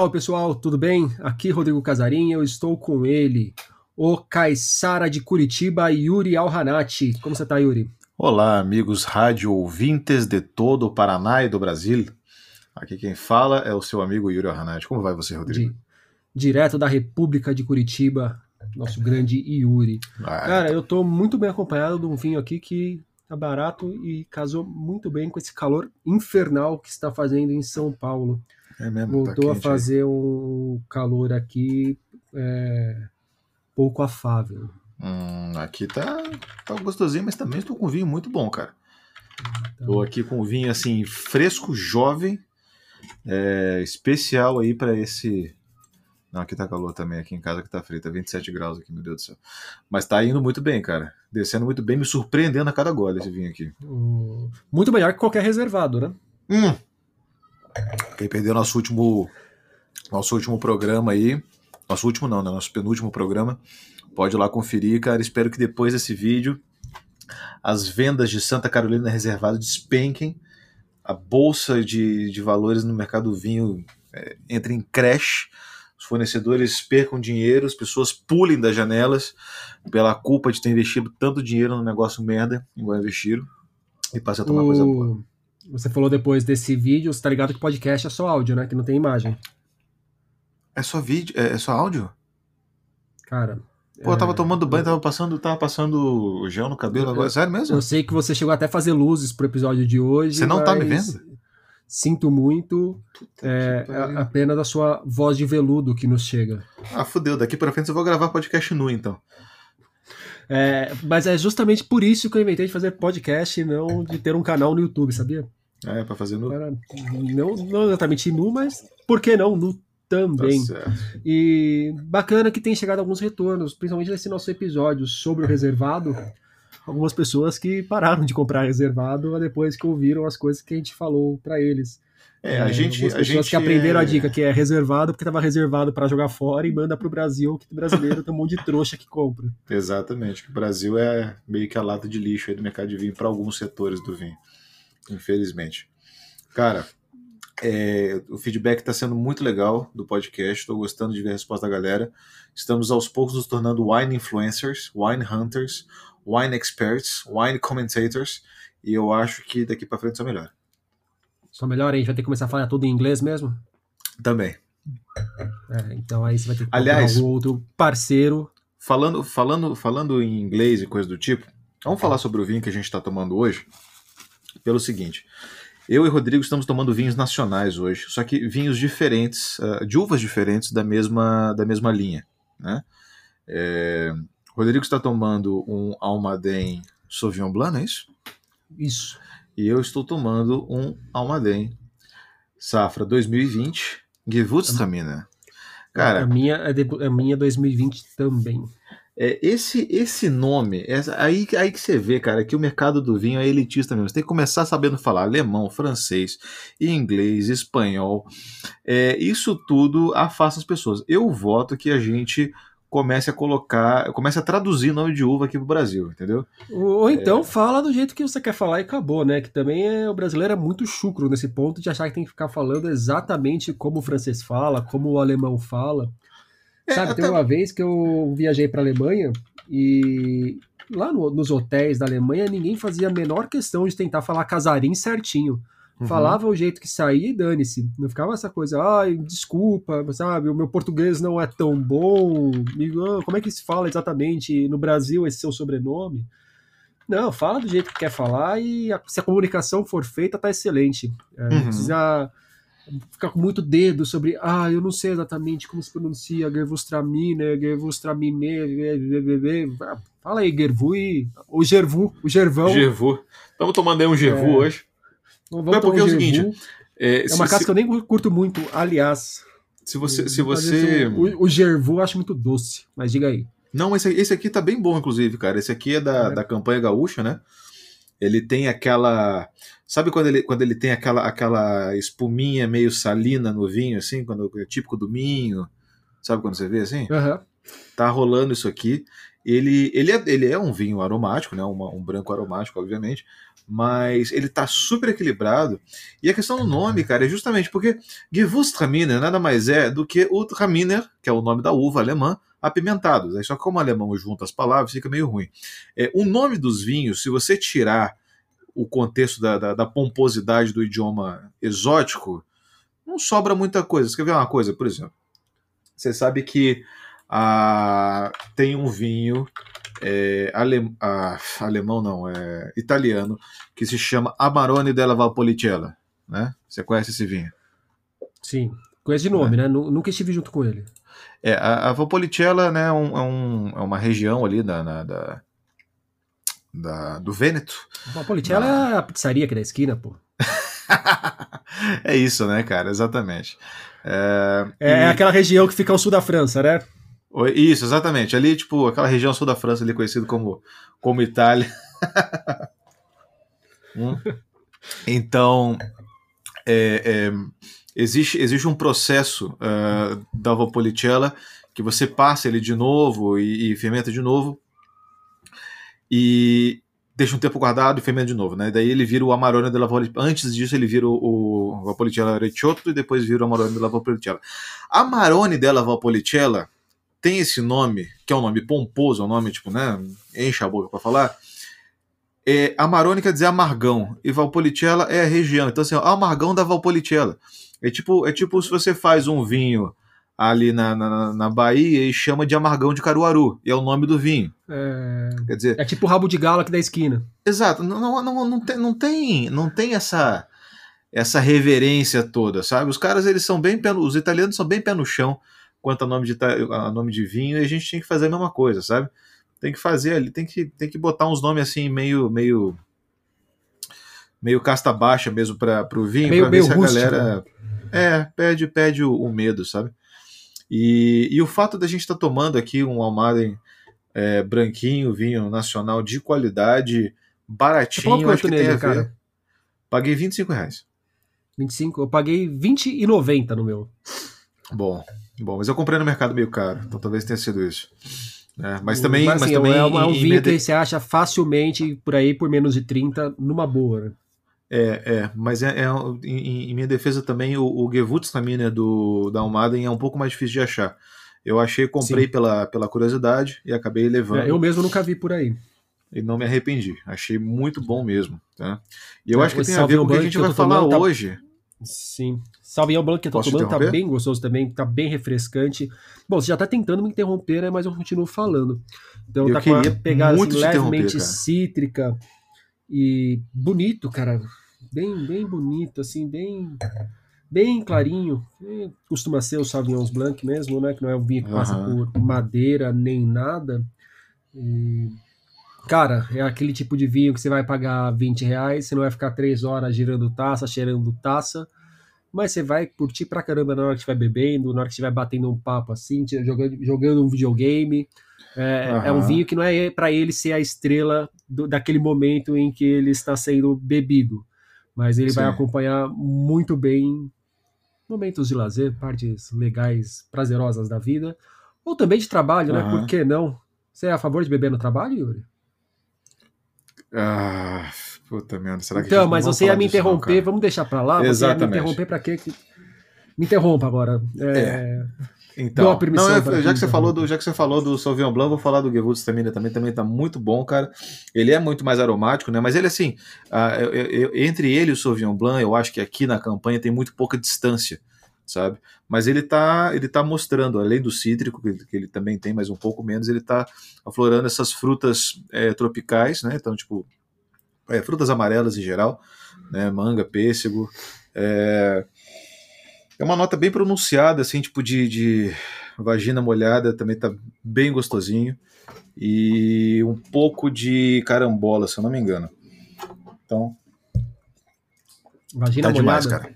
Salve pessoal, tudo bem? Aqui Rodrigo Casarim, eu estou com ele, o Caissara de Curitiba, Yuri Alhanati. Como você está, Yuri? Olá, amigos rádio ouvintes de todo o Paraná e do Brasil. Aqui quem fala é o seu amigo Yuri Alhanati. Como vai você, Rodrigo? De, direto da República de Curitiba, nosso grande Yuri. Ah, Cara, eu estou muito bem acompanhado de um vinho aqui que tá barato e casou muito bem com esse calor infernal que está fazendo em São Paulo. É mesmo, Voltou tá a fazer aí. um calor aqui é, pouco afável. Hum, aqui tá, tá gostosinho, mas também estou com vinho muito bom, cara. Estou aqui com vinho assim, fresco, jovem, é, especial aí para esse. Não, aqui tá calor também, aqui em casa que tá frio, tá 27 graus aqui, meu Deus do céu. Mas tá indo muito bem, cara. Descendo muito bem, me surpreendendo a cada gole esse vinho aqui. Muito melhor que qualquer reservado, né? Hum, quem perdeu nosso último, nosso último programa aí, nosso último não, né? Nosso penúltimo programa, pode ir lá conferir, cara. Espero que depois desse vídeo as vendas de Santa Carolina Reservado despenquem, a bolsa de, de valores no mercado do vinho é, entre em crash, os fornecedores percam dinheiro, as pessoas pulem das janelas pela culpa de ter investido tanto dinheiro no negócio merda, igual investiram, e passem a tomar o... coisa boa. Você falou depois desse vídeo, você tá ligado que podcast é só áudio, né? Que não tem imagem. É só vídeo? É, é só áudio? Cara. Pô, eu tava é... tomando banho, tava passando, tava passando gel no cabelo eu, agora. Sério mesmo? Eu sei que você chegou até a fazer luzes pro episódio de hoje. Você não tá me vendo? Sinto muito. É, apenas a sua voz de veludo que nos chega. Ah, fudeu. Daqui pra frente eu vou gravar podcast nu, então. É, mas é justamente por isso que eu inventei de fazer podcast e não de ter um canal no YouTube, sabia? É, pra fazer nu. não, não exatamente nu, mas por que não nu também? Tá e bacana que tem chegado alguns retornos, principalmente nesse nosso episódio sobre o reservado. Algumas pessoas que pararam de comprar reservado depois que ouviram as coisas que a gente falou para eles. É, a gente. As pessoas gente que aprenderam é... a dica que é reservado porque estava reservado para jogar fora e manda para o Brasil, que o brasileiro tem um monte de trouxa que compra. Exatamente, que o Brasil é meio que a lata de lixo aí do mercado de vinho para alguns setores do vinho, infelizmente. Cara, é, o feedback está sendo muito legal do podcast, estou gostando de ver a resposta da galera. Estamos aos poucos nos tornando wine influencers, wine hunters, wine experts, wine commentators, e eu acho que daqui para frente é melhor. Só melhor, a gente vai ter que começar a falar tudo em inglês mesmo? Também. É, então aí você vai ter que Aliás, algum outro parceiro. Falando, falando, falando em inglês e coisa do tipo, vamos falar sobre o vinho que a gente está tomando hoje. Pelo seguinte, eu e Rodrigo estamos tomando vinhos nacionais hoje, só que vinhos diferentes, uh, de uvas diferentes da mesma, da mesma linha. Né? É, Rodrigo está tomando um Almaden Sauvignon Blanc, não é isso? Isso. E eu estou tomando um Almaden Safra 2020 Gewürztraminer. Cara, a minha é a minha 2020 também. É, esse esse nome, é, aí, aí que você vê, cara, que o mercado do vinho é elitista mesmo. Você tem que começar sabendo falar alemão, francês, inglês, espanhol. É, isso tudo afasta as pessoas. Eu voto que a gente comece a colocar, comece a traduzir nome de uva aqui pro Brasil, entendeu? Ou então é... fala do jeito que você quer falar e acabou, né? Que também é, o brasileiro é muito chucro nesse ponto de achar que tem que ficar falando exatamente como o francês fala, como o alemão fala. É, Sabe, até... tem uma vez que eu viajei para Alemanha e lá no, nos hotéis da Alemanha ninguém fazia a menor questão de tentar falar casarim certinho. Uhum. Falava o jeito que saía e dane-se. Não ficava essa coisa, ai, desculpa, sabe, o meu português não é tão bom. Ah, como é que se fala exatamente no Brasil esse seu sobrenome? Não, fala do jeito que quer falar e a, se a comunicação for feita, tá excelente. É, uhum. Não precisa ficar com muito dedo sobre, ah, eu não sei exatamente como se pronuncia Gervustramine, Gervustramine, fala aí, Gervu o Gervu, o Gervão. Gervu. Estamos tomando aí um Gervu é. hoje. Não é porque é o seguinte. É, é uma se, casa se... que eu nem curto muito, aliás. Se você. Se você... O, o Gervu eu acho muito doce, mas diga aí. Não, esse, esse aqui tá bem bom, inclusive, cara. Esse aqui é da, é. da campanha gaúcha, né? Ele tem aquela. Sabe quando ele, quando ele tem aquela, aquela espuminha meio salina no vinho, assim? Quando é típico do vinho? Sabe quando você vê assim? Uhum. Tá rolando isso aqui. Ele, ele, é, ele é um vinho aromático, né? Uma, um branco aromático, obviamente mas ele tá super equilibrado. E a questão do nome, cara, é justamente porque Gewürztraminer nada mais é do que o Traminer, que é o nome da uva alemã, apimentados. Aí só que como o alemão junta as palavras, fica meio ruim. É, o nome dos vinhos, se você tirar o contexto da, da, da pomposidade do idioma exótico, não sobra muita coisa. Você quer ver uma coisa, por exemplo? Você sabe que ah, tem um vinho é, ale, ah, alemão, não, é italiano, que se chama Amarone della Valpolicella. Né? Você conhece esse vinho? Sim, conhece de nome, é. né? Nunca estive junto com ele. É, a, a Valpolicella né, é, um, é, um, é uma região ali da, na, da, da, do Vêneto. Valpolicella na... é a pizzaria aqui da esquina, pô. é isso, né, cara? Exatamente. É, é, e... aquela região que fica ao sul da França, né? Isso, exatamente. Ali, tipo, aquela região sul da França, ali conhecido como, como Itália. hum? Então, é, é, existe, existe um processo uh, da Valpolicella que você passa ele de novo e, e fermenta de novo. E deixa um tempo guardado e fermenta de novo, né? Daí ele vira o Amarone della Valpolicella. Antes disso, ele vira o, o Valpolicella Recioto e depois vira o Amarone della Valpolicella. Amarone della Valpolicella tem esse nome, que é um nome pomposo, é um nome tipo, né? Enche a boca para falar. É, Amarone quer dizer amargão e Valpolicella é a região. Então, assim, ó, amargão da Valpolicella. É tipo, é tipo se você faz um vinho ali na, na, na, Bahia e chama de amargão de Caruaru, e é o nome do vinho. É, Quer dizer, é tipo o rabo de galo aqui da esquina. Exato, não, não, não, não, tem, não, tem, não tem essa essa reverência toda, sabe? Os caras, eles são bem pé, os italianos são bem pé no chão quanto a nome de, a nome de vinho, e a gente tem que fazer a mesma coisa, sabe? Tem que fazer ali, tem que, tem que botar uns nomes assim meio meio meio casta baixa mesmo para o vinho, para ver se a galera é, pede pede o, o medo, sabe? E, e o fato da gente estar tá tomando aqui um Almaden é, branquinho, vinho nacional de qualidade, baratinho, acho que nele, tem a ver. Cara? Paguei 25 reais. 25? Eu paguei 20,90 no meu. Bom, bom, mas eu comprei no mercado meio caro, então talvez tenha sido isso. É, mas também. Mas, assim, mas também é, um, é um vinho que você acha facilmente por aí por menos de 30 numa boa. Né? É, é, mas é, é em, em, minha defesa também o, o Gewürztraminer do da Almaden é um pouco mais difícil de achar. Eu achei, comprei pela, pela curiosidade e acabei levando. É, eu mesmo nunca vi por aí. E não me arrependi. Achei muito bom mesmo. Tá? E eu é, acho que tem a ver com o que a gente vai falar tá... hoje. Sim. Sauvignon Blanc que eu tô Posso tomando tá bem gostoso também, tá bem refrescante. Bom, você já tá tentando me interromper, né, mas eu continuo falando. Então eu tá com uma pegada assim, levemente cítrica e bonito, cara bem, bem bonito, assim, bem, bem clarinho. Costuma ser o Sauvignon Blanc mesmo, né? Que não é um vinho que passa uhum. por madeira nem nada. E, cara, é aquele tipo de vinho que você vai pagar 20 reais, você não vai ficar três horas girando taça, cheirando taça, mas você vai curtir pra caramba na hora que estiver bebendo, na hora que estiver batendo um papo assim, jogando, jogando um videogame. É, uhum. é um vinho que não é para ele ser a estrela do, daquele momento em que ele está sendo bebido mas ele Sim. vai acompanhar muito bem momentos de lazer, partes legais, prazerosas da vida, ou também de trabalho, uhum. né? Por que não? Você é a favor de beber no trabalho, Yuri? Ah, puta merda, será que Então, mas você ia me interromper, não, vamos deixar pra lá? Exatamente. Você ia me interromper pra quê? Me interrompa agora. É... é. Então, não, eu, já que você falou do, já que você falou do Sauvignon Blanc, vou falar do Gewürztraminer também, também tá muito bom, cara. Ele é muito mais aromático, né? Mas ele assim, uh, eu, eu, entre ele e o Sauvignon Blanc, eu acho que aqui na campanha tem muito pouca distância, sabe? Mas ele tá, ele tá mostrando, além do cítrico que, que ele também tem, mas um pouco menos, ele tá aflorando essas frutas é, tropicais, né? Então, tipo, é, frutas amarelas em geral, né? Manga, pêssego, é, é uma nota bem pronunciada, assim, tipo de, de vagina molhada, também tá bem gostosinho. E um pouco de carambola, se eu não me engano. Então. Vagina tá molhada? Demais, cara.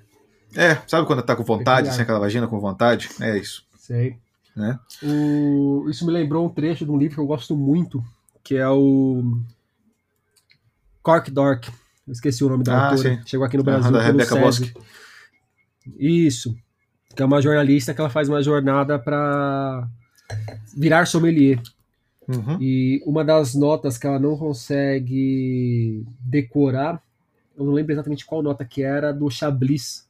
É, sabe quando tá com vontade, assim, aquela vagina com vontade? É isso. Sei. Né? O... Isso me lembrou um trecho de um livro que eu gosto muito, que é o Cork Dork. Eu esqueci o nome da ah, autora. Sim. Chegou aqui no Brasil. da Rebecca Bosque. Isso. Que é uma jornalista que ela faz uma jornada para virar sommelier. Uhum. E uma das notas que ela não consegue decorar, eu não lembro exatamente qual nota que era, do Chablis.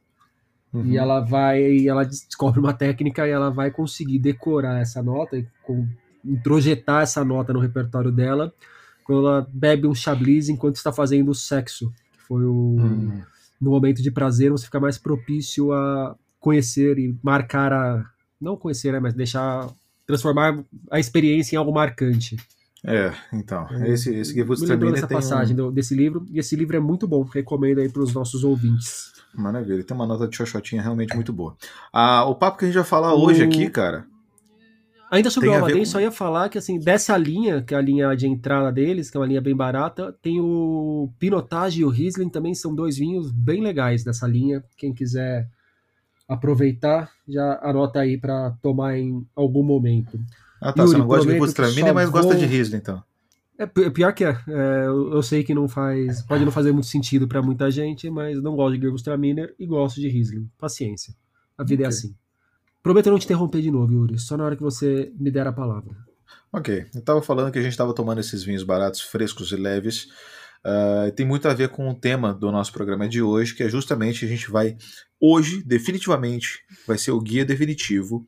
Uhum. E ela vai, ela descobre uma técnica e ela vai conseguir decorar essa nota e com, introjetar essa nota no repertório dela quando ela bebe um Chablis enquanto está fazendo sexo. Que foi o. Uhum. No momento de prazer, você fica mais propício a conhecer e marcar a. Não conhecer, né, mas deixar transformar a experiência em algo marcante. É, então, é, esse, esse Gewurztraminer essa passagem um... desse livro, e esse livro é muito bom, recomendo aí para os nossos ouvintes. Maravilha, tem uma nota de xoxotinha realmente muito boa. Ah, o papo que a gente vai falar o... hoje aqui, cara... Ainda sobre o Almaden, com... só ia falar que, assim, dessa linha, que é a linha de entrada deles, que é uma linha bem barata, tem o Pinotage e o Riesling também, são dois vinhos bem legais dessa linha, quem quiser aproveitar, já anota aí para tomar em algum momento. Ah, tá. Yuri, você não gosta de Gewürztraminer, mas vou... gosta de Riesling, então. É pior que é. é eu, sei que não faz, pode não fazer muito sentido para muita gente, mas não gosto de Gewürztraminer e gosto de Riesling. Paciência. A vida é okay. é assim. Prometo não te interromper de novo, Yuri. Só na hora que você me der a palavra. Ok. Eu estava falando que a gente estava tomando esses vinhos baratos, frescos e leves Uh, tem muito a ver com o tema do nosso programa de hoje, que é justamente a gente vai, hoje, definitivamente, vai ser o guia definitivo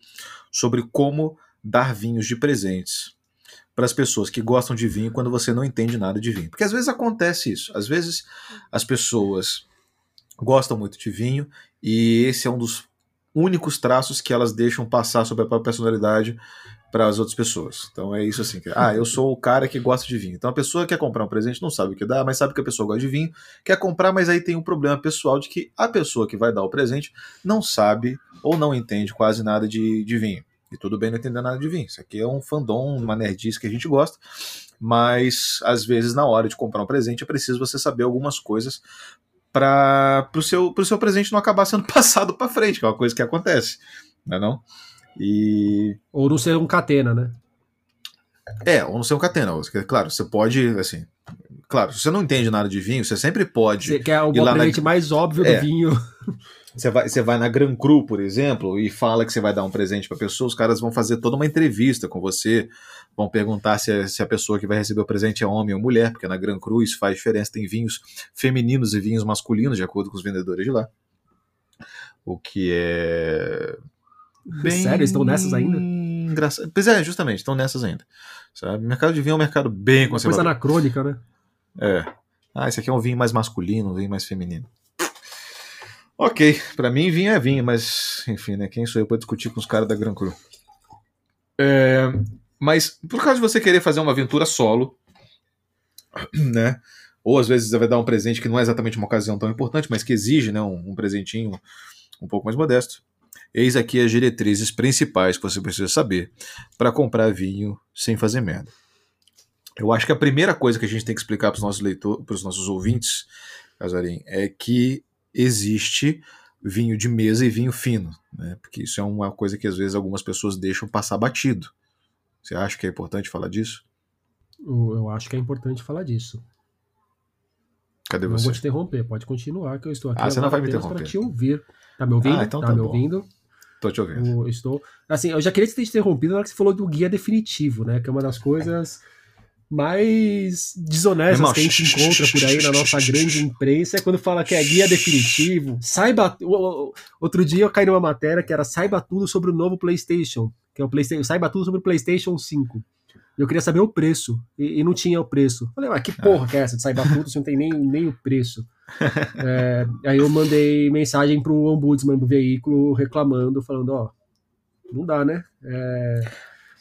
sobre como dar vinhos de presentes para as pessoas que gostam de vinho quando você não entende nada de vinho. Porque às vezes acontece isso. Às vezes as pessoas gostam muito de vinho e esse é um dos únicos traços que elas deixam passar sobre a própria personalidade para as outras pessoas. Então é isso assim. Que, ah, eu sou o cara que gosta de vinho. Então a pessoa quer comprar um presente, não sabe o que dá, mas sabe que a pessoa gosta de vinho, quer comprar, mas aí tem um problema pessoal de que a pessoa que vai dar o presente não sabe ou não entende quase nada de, de vinho. E tudo bem não entender nada de vinho. Isso aqui é um fandom, uma nerdice que a gente gosta, mas às vezes na hora de comprar um presente é preciso você saber algumas coisas para o seu, seu presente não acabar sendo passado para frente, que é uma coisa que acontece, não é não? E... Ou não ser um catena, né? É, ou não ser um catena. Claro, você pode, assim. Claro, se você não entende nada de vinho, você sempre pode. Você quer o presente na... mais óbvio é. do vinho. Você vai, você vai na Gran Cru, por exemplo, e fala que você vai dar um presente para pessoa, os caras vão fazer toda uma entrevista com você, vão perguntar se, a, se a pessoa que vai receber o presente é homem ou mulher, porque na Gran Cru isso faz diferença, tem vinhos femininos e vinhos masculinos, de acordo com os vendedores de lá. O que é Bem... Sério, estão nessas ainda? Engraçado. Pois é, justamente, estão nessas ainda. Sabe? O mercado de vinho é um mercado bem conservador. Coisa anacrônica, né? É. Ah, esse aqui é um vinho mais masculino, um vinho mais feminino. Ok, para mim vinho é vinho, mas enfim, né? Quem sou eu para discutir com os caras da Gran Cru? É, mas por causa de você querer fazer uma aventura solo, né? Ou às vezes vai dar um presente que não é exatamente uma ocasião tão importante, mas que exige, né, um, um presentinho um pouco mais modesto. Eis aqui as diretrizes principais que você precisa saber para comprar vinho sem fazer merda. Eu acho que a primeira coisa que a gente tem que explicar para os nossos leitores, para os nossos ouvintes, Casarim, é que existe vinho de mesa e vinho fino, né? Porque isso é uma coisa que às vezes algumas pessoas deixam passar batido. Você acha que é importante falar disso? Eu acho que é importante falar disso. Cadê você? Não vou te interromper, pode continuar que eu estou aqui ah, você não vai me interromper. para te ouvir. Tá me ouvindo? Ah, então tá, tá me bom. ouvindo? Tô te ouvindo. Eu estou. Assim, eu já queria ter te interrompido na hora que você falou do guia definitivo, né? Que é uma das coisas mais desonestas Irmão, que a gente encontra por aí na nossa grande imprensa é quando fala que é guia definitivo. Saiba. Outro dia eu caí numa matéria que era saiba tudo sobre o novo PlayStation. Que é o PlayStation. Saiba tudo sobre o PlayStation 5 eu queria saber o preço, e, e não tinha o preço. Falei, mas que porra que é essa de sair tudo se não tem nem, nem o preço? é, aí eu mandei mensagem pro ombudsman do veículo reclamando, falando, ó, não dá, né? É,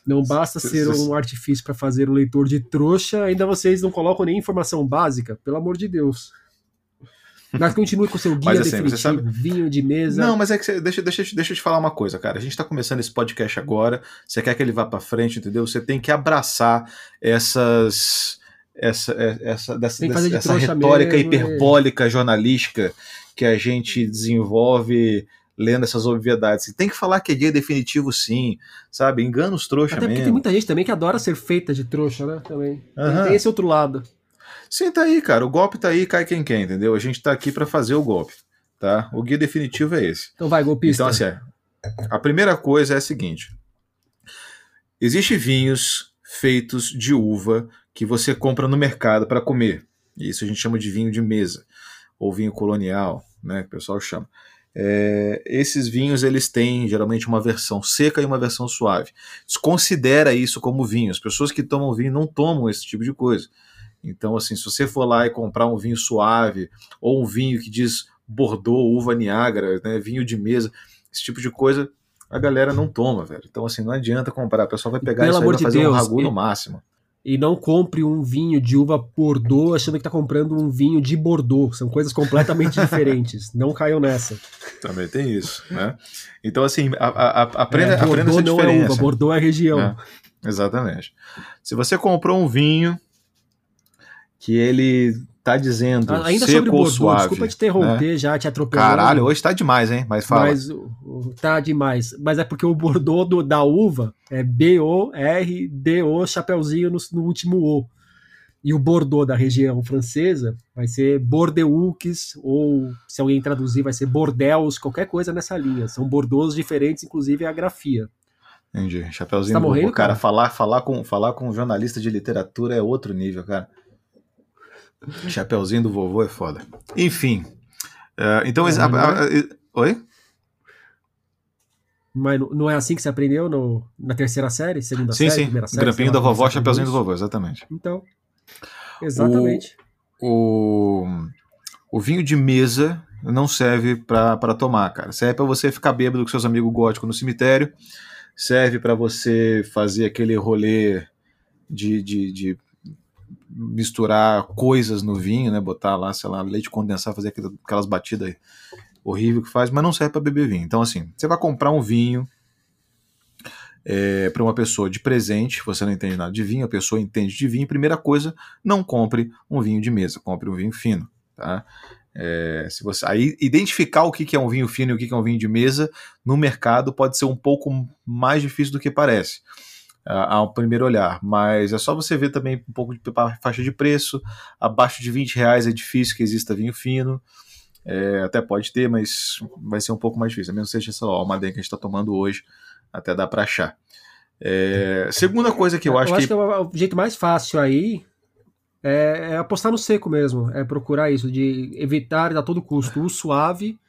não basta ser um artifício para fazer um leitor de trouxa, ainda vocês não colocam nem informação básica, pelo amor de Deus. Mas continue com o seu guia mas, assim, sabe... vinho de mesa. Não, mas é que você, deixa, deixa, deixa eu te falar uma coisa, cara. A gente tá começando esse podcast agora. Você quer que ele vá para frente, entendeu? Você tem que abraçar essas essa é, essa dessa, dessa, essa retórica mesmo, hiperbólica jornalística que a gente desenvolve lendo essas obviedades. Tem que falar que é guia definitivo, sim, sabe? Engana os trouxas Até mesmo. porque tem muita gente também que adora ser feita de trouxa, né? Também. Uhum. Tem esse outro lado. Sim, tá aí, cara. O golpe tá aí, cai quem quer, entendeu? A gente tá aqui para fazer o golpe, tá? O guia definitivo é esse. Então vai, golpista. Então, assim, a primeira coisa é a seguinte. Existem vinhos feitos de uva que você compra no mercado para comer. Isso a gente chama de vinho de mesa, ou vinho colonial, né, que o pessoal chama. É, esses vinhos eles têm geralmente uma versão seca e uma versão suave. Desconsidera isso como vinho. As pessoas que tomam vinho não tomam esse tipo de coisa. Então, assim, se você for lá e comprar um vinho suave ou um vinho que diz Bordeaux, uva Niágara, né, vinho de mesa, esse tipo de coisa, a galera não toma, velho. Então, assim, não adianta comprar. O pessoal vai pegar isso aí e fazer Deus, um ragu no máximo. E não compre um vinho de uva Bordeaux achando que está comprando um vinho de Bordeaux. São coisas completamente diferentes. Não caiam nessa. Também tem isso, né? Então, assim, a, a, a, aprenda, é, aprenda essa não diferença. É uva, Bordeaux é região. É, exatamente. Se você comprou um vinho que ele tá dizendo Ainda seco sobre Bordeaux, suave, desculpa te interromper né? já, te atropelando. Caralho, hoje tá demais, hein? Mas fala. Mas tá demais. Mas é porque o Bordeaux do, da uva é B-O-R-D-O, chapeuzinho no, no, último O. E o Bordeaux da região francesa vai ser Bordeaux, ou se alguém traduzir, vai ser Bordeaux, qualquer coisa nessa linha. São Bordeaux diferentes, inclusive a grafia. Entendi. Chapeuzinho tá morrendo, cara, cara, falar, falar, com, falar com um jornalista de literatura é outro nível, cara. Chapeuzinho do vovô é foda. Enfim. Uh, então. a, a, a, oi? Mas não é assim que você aprendeu no, na terceira série, segunda sim, série, sim. série? Grampinho da vovó, chapeuzinho do vovô, exatamente. Então, exatamente. O, o, o vinho de mesa não serve para tomar, cara. Serve para você ficar bêbado com seus amigos góticos no cemitério. Serve para você fazer aquele rolê de, de, de misturar coisas no vinho, né? Botar lá, sei lá, leite condensado, fazer aquelas batidas horrível que faz, mas não serve para beber vinho. Então, assim, você vai comprar um vinho é, para uma pessoa de presente, você não entende nada de vinho, a pessoa entende de vinho. Primeira coisa, não compre um vinho de mesa, compre um vinho fino, tá? É, se você aí identificar o que é um vinho fino e o que é um vinho de mesa no mercado pode ser um pouco mais difícil do que parece ao primeiro olhar, mas é só você ver também um pouco de faixa de preço, abaixo de 20 reais é difícil que exista vinho fino, é, até pode ter, mas vai ser um pouco mais difícil, a menos que seja essa almaden que a gente está tomando hoje, até dá para achar. É, segunda coisa que eu, eu acho, acho que... que... o jeito mais fácil aí é, é, apostar no seco mesmo, é procurar isso, de evitar a todo custo o suave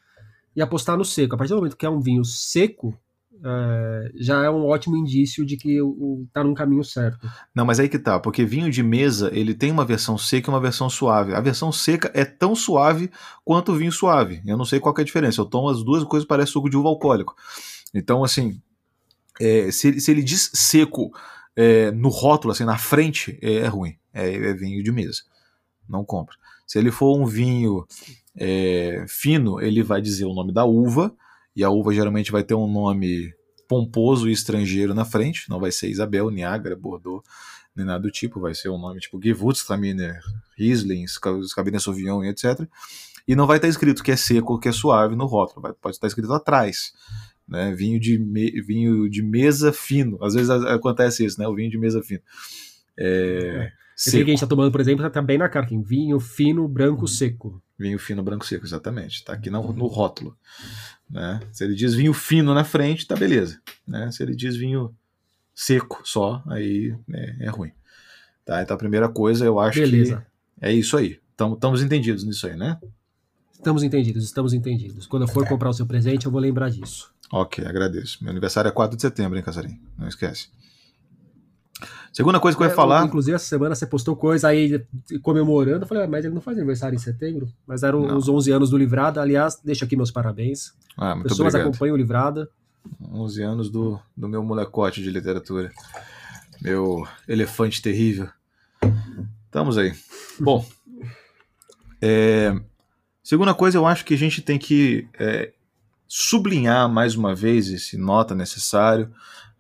e apostar no seco. A partir do momento que é um vinho seco, é, já é um ótimo indício de que o, tá num caminho certo. Não, mas aí que tá, porque vinho de mesa ele tem uma versão seca e uma versão suave. A versão seca é tão suave quanto o vinho suave. Eu não sei qual é a diferença. Eu tomo as duas coisas parece suco de uva alcoólico. Então, assim, é, se, se, ele diz seco é, no rótulo, assim, na frente, é, é ruim. É, é, vinho de mesa. Não compra. Se ele for um vinho é, fino, ele vai dizer o nome da uva e a uva geralmente vai ter um nome pomposo e estrangeiro na frente, não vai ser Isabel, Niagara, Bordeaux, nem nada do tipo, vai ser um nome tipo Gewürztraminer, Riesling, Cabernet Sauvignon etc. E não vai estar escrito que é seco, que é suave no rótulo, vai, pode estar escrito atrás. Né, vinho, de me, vinho de mesa fino, às vezes acontece isso, né? O vinho de mesa fino. É, Esse que a gente está tomando, por exemplo, está bem na cara, aqui, vinho fino, branco, hum. seco. Vinho fino, branco, seco, exatamente. Está aqui no, no rótulo. Né? Se ele diz vinho fino na frente, tá beleza. Né? Se ele diz vinho seco só, aí é, é ruim. Tá? Então a primeira coisa eu acho beleza. que é isso aí. Estamos entendidos nisso aí, né? Estamos entendidos, estamos entendidos. Quando eu for comprar o seu presente, eu vou lembrar disso. Ok, agradeço. Meu aniversário é 4 de setembro, hein, Casarim? Não esquece. Segunda coisa que eu ia é, falar. Inclusive, essa semana você postou coisa aí comemorando. Eu falei, ah, mas ele não faz aniversário em setembro. Mas eram não. os 11 anos do Livrada. Aliás, deixo aqui meus parabéns. Ah, muito Pessoas obrigado. acompanham o Livrada. 11 anos do, do meu molecote de literatura. Meu elefante terrível. Estamos aí. Bom, é, segunda coisa, eu acho que a gente tem que é, sublinhar mais uma vez esse nota necessário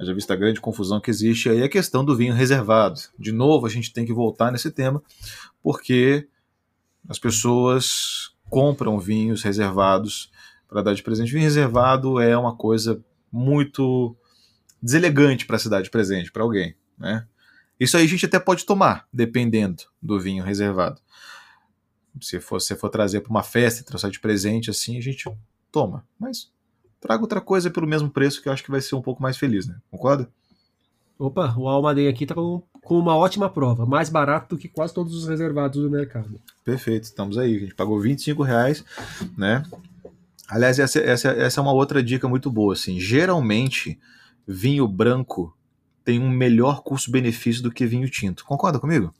já visto a grande confusão que existe aí, a questão do vinho reservado. De novo, a gente tem que voltar nesse tema, porque as pessoas compram vinhos reservados para dar de presente. Vinho reservado é uma coisa muito deselegante para a cidade presente, para alguém. Né? Isso aí a gente até pode tomar, dependendo do vinho reservado. Se for, se for trazer para uma festa e trouxer de presente assim, a gente toma. Mas traga outra coisa pelo mesmo preço que eu acho que vai ser um pouco mais feliz, né? Concorda? Opa, o Almaden aqui tá com, com uma ótima prova, mais barato do que quase todos os reservados do mercado. Perfeito, estamos aí. A gente pagou 25 reais, né? Aliás, essa, essa, essa é uma outra dica muito boa. Assim. Geralmente, vinho branco tem um melhor custo-benefício do que vinho tinto. Concorda comigo?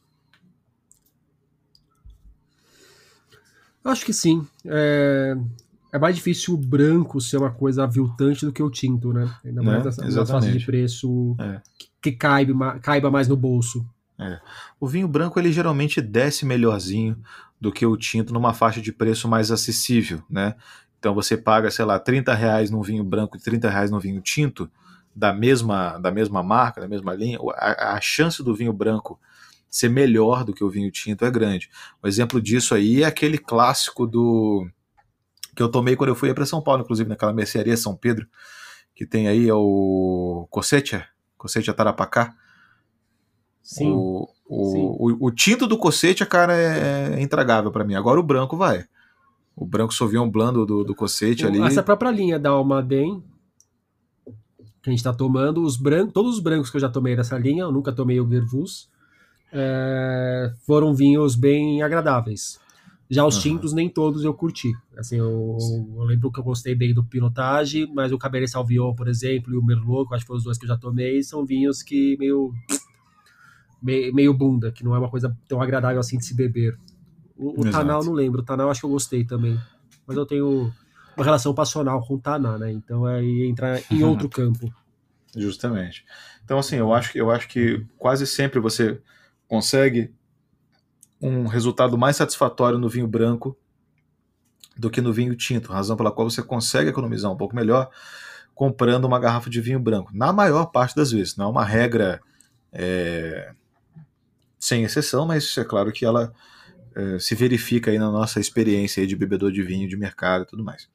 Acho que sim. É, é mais difícil o branco ser uma coisa aviltante do que o tinto, né? Ainda mais Né? nessa, faixa de preço É. que, que caiba, caiba mais no bolso. O vinho branco ele geralmente desce melhorzinho do que o tinto numa faixa de preço mais acessível, né? Então você paga, sei lá, 30 reais num vinho branco e 30 reais num vinho tinto, da mesma, da mesma marca, da mesma linha, a, a chance do vinho branco ser melhor do que o vinho tinto é grande. Um exemplo disso aí é aquele clássico do que eu tomei quando eu fui para São Paulo, inclusive naquela mercearia São Pedro, que tem aí é o Cossetia, Cossetia Tarapacá. Sim. O, o, Sim. o, o tinto do Cossetia, cara, é, é intragável para mim. Agora o branco vai. O branco Sauvignon Blanc do, do, Cossetia ali. Essa própria linha da Almaden que a gente tá tomando, os brancos, todos os brancos que eu já tomei dessa linha, eu nunca tomei o Gervus, é, foram vinhos bem agradáveis. Já os tintos, nem todos eu curti. Assim, eu, eu lembro que eu gostei bem do Pilotage, mas o Cabernet Sauvignon, por exemplo, e o Merlot, que acho que foram os dois que eu já tomei, são vinhos que meio meio, meio bunda, que não é uma coisa tão agradável assim de se beber. O, o. Tanal não lembro, o Tanal acho que eu gostei também. Mas eu tenho uma relação passional com o Taná, né? Então aí entra em Uhum. outro campo. Justamente. Então, assim, eu acho, eu acho que quase sempre você consegue um resultado mais satisfatório no vinho branco do que no vinho tinto, razão pela qual você consegue economizar um pouco melhor comprando uma garrafa de vinho branco. Na maior parte das vezes, não é uma regra é, sem exceção, mas é claro que ela é, se verifica aí na nossa experiência aí de bebedor de vinho de mercado e tudo mais.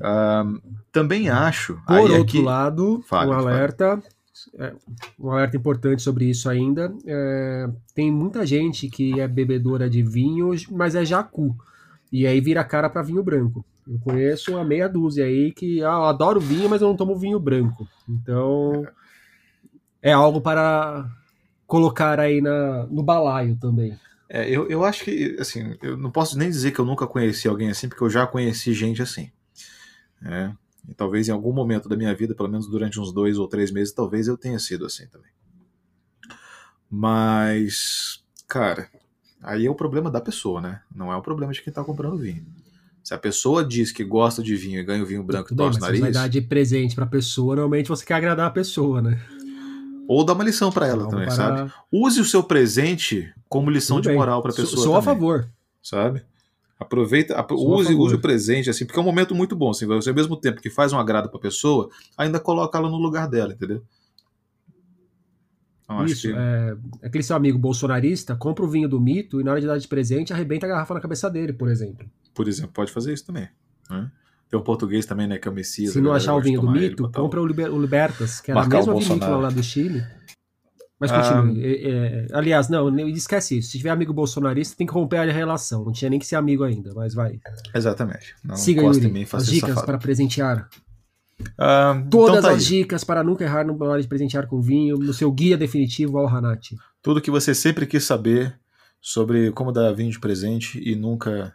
Ah, também acho. Por outro aqui- lado, Fale, um fale. É, um alerta importante sobre isso ainda. é, tem muita gente que é bebedora de vinho, mas é jacu. E aí vira cara para vinho branco. Eu conheço uma meia dúzia aí que ah, eu adoro vinho, mas eu não tomo vinho branco. Então é algo para colocar aí na, no balaio também. É, eu, eu acho que, assim, eu não posso nem dizer que eu nunca conheci alguém assim, porque eu já conheci gente assim. né? E talvez em algum momento da minha vida, pelo menos durante uns dois ou três meses, talvez eu tenha sido assim também. Mas, cara, aí é o problema da pessoa, né? Não é o problema de quem tá comprando vinho. Se a pessoa diz que gosta de vinho e ganha o vinho branco e torce o se você vai nariz, dar de presente para pessoa, normalmente você quer agradar a pessoa, né? ou dá uma lição pra ela Algo também, para- sabe? Use o seu presente como lição Tudo de bem. moral pra Sou- pessoa. Sou a também. favor. sabe? Aproveita, ap- a use, favor. use o presente, assim, porque é um momento muito bom. Assim, você, ao mesmo tempo que faz um agrado pra pessoa, ainda coloca ela no lugar dela, entendeu? Então, Isso, que- é, aquele seu amigo bolsonarista compra o vinho do mito e na hora de dar de presente arrebenta a garrafa na cabeça dele, por exemplo. por exemplo, pode fazer isso também. né? Tem um português também, né, que é o Messias. Se a não galera achar o vinho do mito, compra o- Liber- o Libertas, que era a Marcar mesma vinícola lá do Chile. Mas Ah. continue. É, é, aliás, não, esquece isso. Se tiver amigo bolsonarista, tem que romper a relação. Não tinha nem que ser amigo ainda, mas vai. Exatamente. Não Siga, Yuri. mim, As dicas safado. para presentear. Ah, Todas então tá as aí. dicas para nunca errar na hora de presentear com vinho, no seu guia definitivo ao Hanati. Tudo que você sempre quis saber sobre como dar vinho de presente e nunca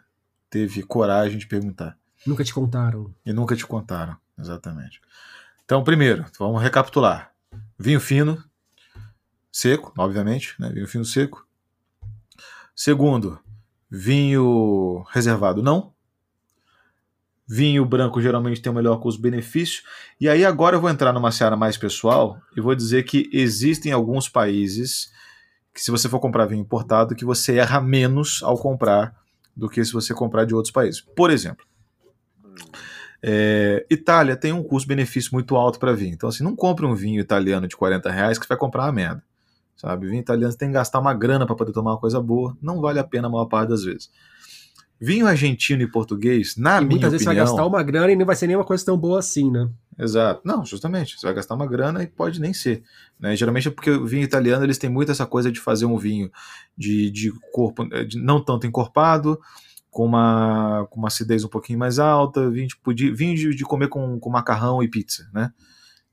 teve coragem de perguntar. Nunca te contaram. E nunca te contaram, exatamente. Então, primeiro, vamos recapitular. Vinho fino, seco, obviamente, né? Vinho fino seco. Segundo, vinho reservado não. Vinho branco geralmente tem o melhor custo-benefício. E aí agora eu vou entrar numa seara mais pessoal e vou dizer que existem alguns países que se você for comprar vinho importado, que você erra menos ao comprar do que se você comprar de outros países. Por exemplo, é, Itália tem um custo-benefício muito alto para vinho. Então, assim, não compre um vinho italiano de 40 reais que você vai comprar uma merda. Sabe? Vinho italiano você tem que gastar uma grana para poder tomar uma coisa boa. Não vale a pena a maior parte das vezes. Vinho argentino e português, na e minha muitas vezes você vai opinião. gastar uma grana e não vai ser nenhuma coisa tão boa assim, né? Exato. Não, justamente. Você vai gastar uma grana e pode nem ser. Né? Geralmente é porque o vinho italiano eles têm muito essa coisa de fazer um vinho de, de corpo eh, de não tanto encorpado, com uma, com uma acidez um pouquinho mais alta, vinho, tipo de, vinho de, de comer com, com macarrão e pizza, né?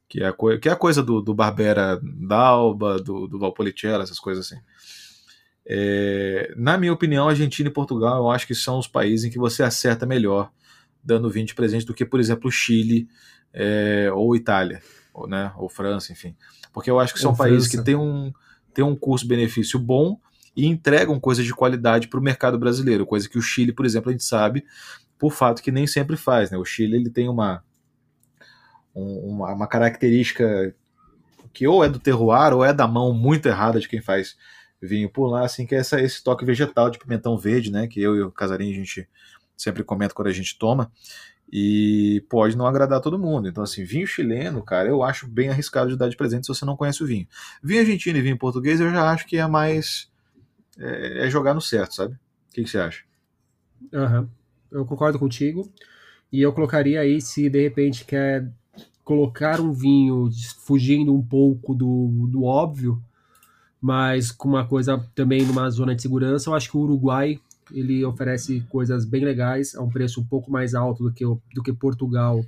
Que é a, que é a coisa do, do Barbera Dalba, do, do Valpolicella, essas coisas assim. É, na minha opinião, Argentina e Portugal eu acho que são os países em que você acerta melhor dando vinho de presente do que, por exemplo, Chile é, ou Itália, ou, né, ou França, enfim. Porque eu acho que são ou países França. que têm um, têm um custo-benefício bom e entregam coisas de qualidade para o mercado brasileiro, coisa que o Chile, por exemplo, a gente sabe por fato que nem sempre faz. Né? O Chile ele tem uma, uma, uma característica que ou é do terroir ou é da mão muito errada de quem faz vinho por lá, assim, que é essa, esse toque vegetal de pimentão verde, né, que eu e o Casarinho a gente sempre comenta quando a gente toma, e pode não agradar todo mundo. Então, assim, vinho chileno, cara, eu acho bem arriscado de dar de presente se você não conhece o vinho. Vinho argentino e vinho português eu já acho que é mais. é, é jogar no certo, sabe? O que, que você acha? Uhum. eu concordo contigo. E eu colocaria aí, se de repente quer colocar um vinho fugindo um pouco do, do óbvio, mas com uma coisa também numa zona de segurança, eu acho que o Uruguai ele oferece coisas bem legais a um preço um pouco mais alto do que, do que Portugal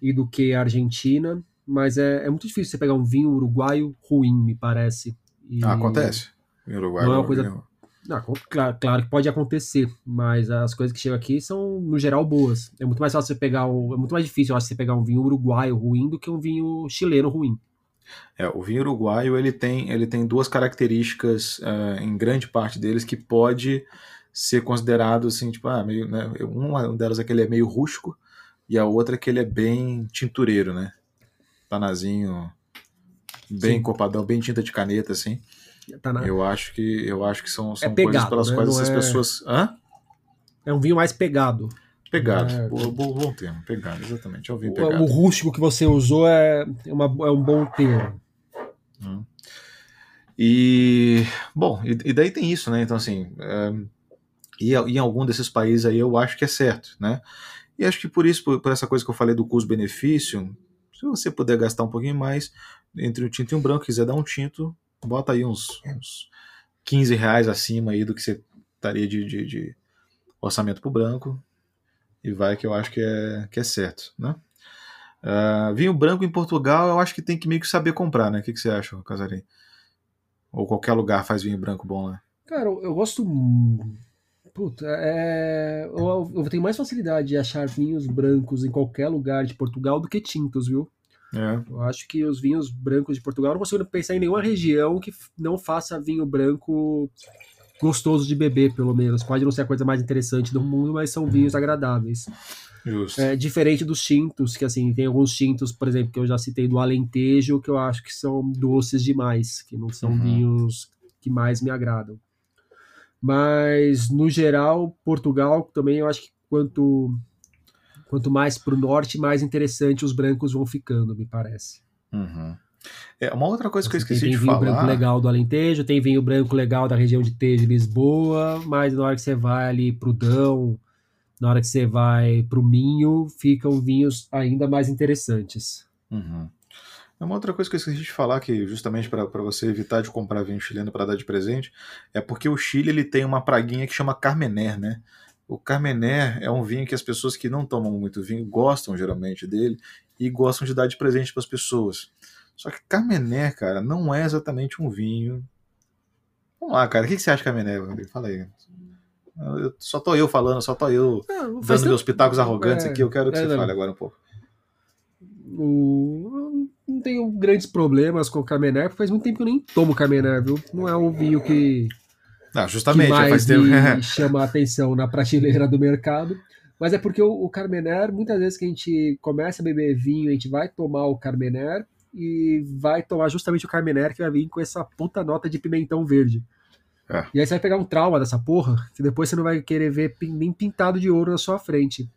e do que a Argentina, mas é, é muito difícil você pegar um vinho uruguaio ruim, me parece. E ah, acontece. Em Uruguai não é uma coisa. Não, claro, claro, que pode acontecer, mas as coisas que chegam aqui são, no geral, boas. É muito mais fácil você pegar. Um, é muito mais difícil, eu acho, você pegar um vinho uruguaio ruim do que um vinho chileno ruim. É, o vinho uruguaio ele tem, ele tem duas características, uh, em grande parte deles, que pode ser considerado assim, tipo, ah, meio, né, uma delas é que ele é meio rústico e a outra é que ele é bem tintureiro, né? Tanazinho, bem Sim. copadão, bem tinta de caneta, assim. Tá na... Eu acho que eu acho que são, são é pegado, coisas pelas né? quais Não essas é... pessoas. Hã? É um vinho mais pegado. Pegado, é... bom, bom, bom, termo, pegado, exatamente. É um vinho pegado. O, o rústico que você usou é, uma, é um bom termo. Hum. E, bom, e, e, daí tem isso, né? Então, assim, é, e em algum desses países aí eu acho que é certo, né? E acho que por isso, por, por essa coisa que eu falei do custo-benefício, se você puder gastar um pouquinho mais entre um tinto e um branco, quiser dar um tinto, bota aí uns, uns 15 reais acima aí do que você estaria de, de, de orçamento para o branco e vai que eu acho que é, que é certo, né? Uh, vinho branco em Portugal eu acho que tem que meio que saber comprar, né? O que, que você acha, Casarim? Ou qualquer lugar faz vinho branco bom lá? Cara, eu gosto Puta, é... eu, eu tenho mais facilidade de achar vinhos brancos em qualquer lugar de Portugal do que tintos, viu? É. Eu acho que os vinhos brancos de Portugal, eu não consigo pensar em nenhuma região que não faça vinho branco gostoso de beber, pelo menos. Pode não ser a coisa mais interessante do mundo, mas são vinhos agradáveis. Justo. É, diferente dos tintos, que assim, tem alguns tintos, por exemplo, que eu já citei do Alentejo, que eu acho que são doces demais, que não são uhum. vinhos que mais me agradam. Mas, no geral, Portugal também eu acho que quanto, quanto mais para o norte, mais interessante os brancos vão ficando, me parece. Uhum. É, uma outra coisa que eu esqueci de falar. Tem vinho branco legal do Alentejo, tem vinho branco legal da região de Tejo e Lisboa, mas na hora que você vai ali pro Dão, na hora que você vai pro Minho, ficam vinhos ainda mais interessantes. Uhum. É uma outra coisa que eu esqueci de falar, que justamente para você evitar de comprar vinho chileno para dar de presente, é porque o Chile ele tem uma praguinha que chama Carmener, né? O Carmener é um vinho que as pessoas que não tomam muito vinho gostam geralmente dele e gostam de dar de presente para as pessoas. Só que Carmener, cara, não é exatamente um vinho. Vamos lá, cara, o que você acha de Carmener? Fala aí. Eu, só tô eu falando, só tô eu não, dando meus pitacos arrogantes é, aqui. Eu quero que é, você fale agora um pouco. O não tenho grandes problemas com o Carmener, porque faz muito tempo que eu nem tomo Carmener, viu? Não é um vinho que, não, justamente, que mais me chama a atenção na prateleira do mercado. Mas é porque o, o Carmener, muitas vezes que a gente começa a beber vinho, a gente vai tomar o Carmener e vai tomar justamente o Carmener que vai vir com essa puta nota de pimentão verde. É. E aí você vai pegar um trauma dessa porra, que depois você não vai querer ver nem pintado de ouro na sua frente.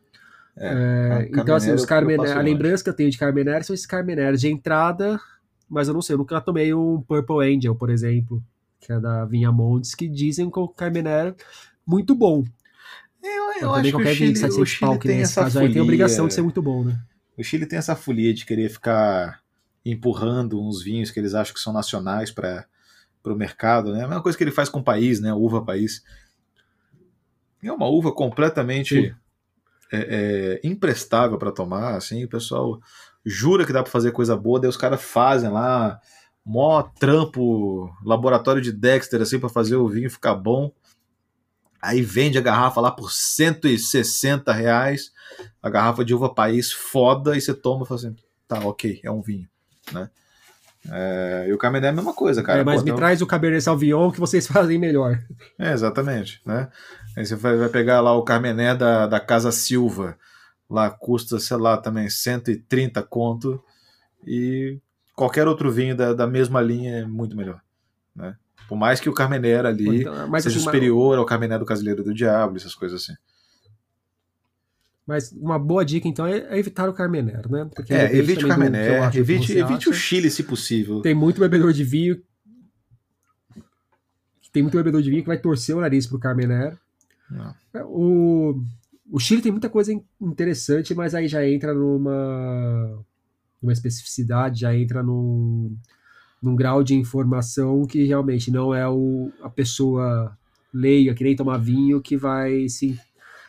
É, é, então, assim, os Carmener, a lembrança que eu tenho de Carmener são esses Carmener de entrada, mas eu não sei, eu nunca tomei um Purple Angel, por exemplo, que é da Vinha Montes, que dizem que o Carmener é muito bom. Eu, eu acho que o Chile, o Chile tem essa caso folia, tem obrigação de ser muito bom, né? O Chile tem essa folia de querer ficar empurrando uns vinhos que eles acham que são nacionais para o mercado, né? A mesma coisa que ele faz com o país, né? Uva país. É uma uva completamente... É, é imprestável para tomar, assim, o pessoal jura que dá para fazer coisa boa, daí os caras fazem lá mó trampo, laboratório de Dexter assim para fazer o vinho ficar bom. Aí vende a garrafa lá por 160 reais, a garrafa de uva país foda, e você toma e fala assim, tá, ok, é um vinho, né? É, e o Cabernet é a mesma coisa, cara. É, mas Pô, me traz o Cabernet Sauvignon que vocês fazem melhor. É, exatamente, né? Aí você vai, vai pegar lá o Cabernet da, da Casa Silva, lá custa, sei lá, também 130 conto, e qualquer outro vinho da, da mesma linha é muito melhor, né? Por mais que o Carmenère ali então, seja assim, superior ao Carmenère do Casileiro do Diabo, essas coisas assim. Mas uma boa dica, então, é evitar o Carmenère, né? Porque é, evite o Carmenère, evite, evite o Chile, se possível. Tem muito bebedor de vinho tem muito bebedor de vinho que vai torcer o nariz pro Carmenère. É, o, o Chile tem muita coisa interessante, mas aí já entra numa, numa especificidade, já entra num, num grau de informação que realmente não é o, a pessoa leiga, que nem tomar vinho, que vai se